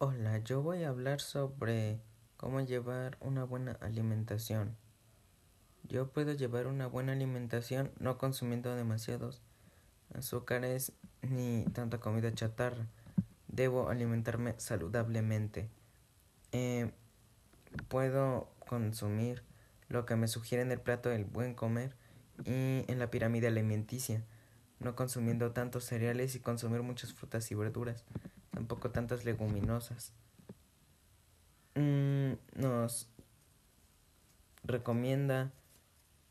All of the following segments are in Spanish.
Hola, yo voy a hablar sobre cómo llevar una buena alimentación. Yo puedo llevar una buena alimentación no consumiendo demasiados azúcares ni tanta comida chatarra. Debo alimentarme saludablemente. Eh, puedo consumir lo que me sugiere en el plato del buen comer y en la pirámide alimenticia, no consumiendo tantos cereales y consumir muchas frutas y verduras tampoco tantas leguminosas. Mm, nos recomienda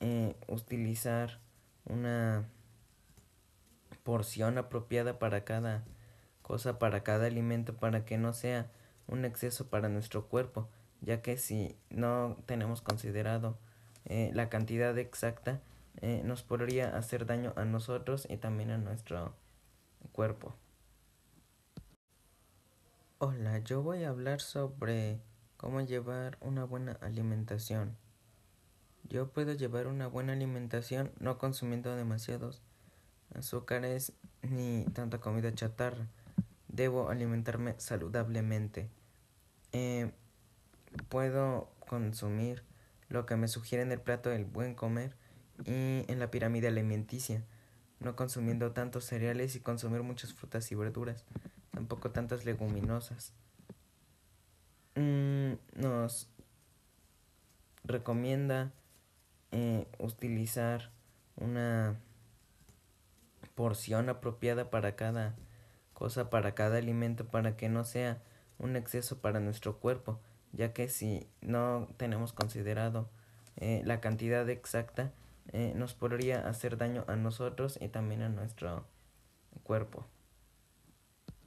eh, utilizar una porción apropiada para cada cosa, para cada alimento, para que no sea un exceso para nuestro cuerpo, ya que si no tenemos considerado eh, la cantidad exacta, eh, nos podría hacer daño a nosotros y también a nuestro cuerpo. Hola, yo voy a hablar sobre cómo llevar una buena alimentación. Yo puedo llevar una buena alimentación no consumiendo demasiados azúcares ni tanta comida chatarra. Debo alimentarme saludablemente. Eh, puedo consumir lo que me sugiere en el plato del buen comer y en la pirámide alimenticia, no consumiendo tantos cereales y consumir muchas frutas y verduras tampoco tantas leguminosas. Mm, nos recomienda eh, utilizar una porción apropiada para cada cosa, para cada alimento, para que no sea un exceso para nuestro cuerpo, ya que si no tenemos considerado eh, la cantidad exacta, eh, nos podría hacer daño a nosotros y también a nuestro cuerpo.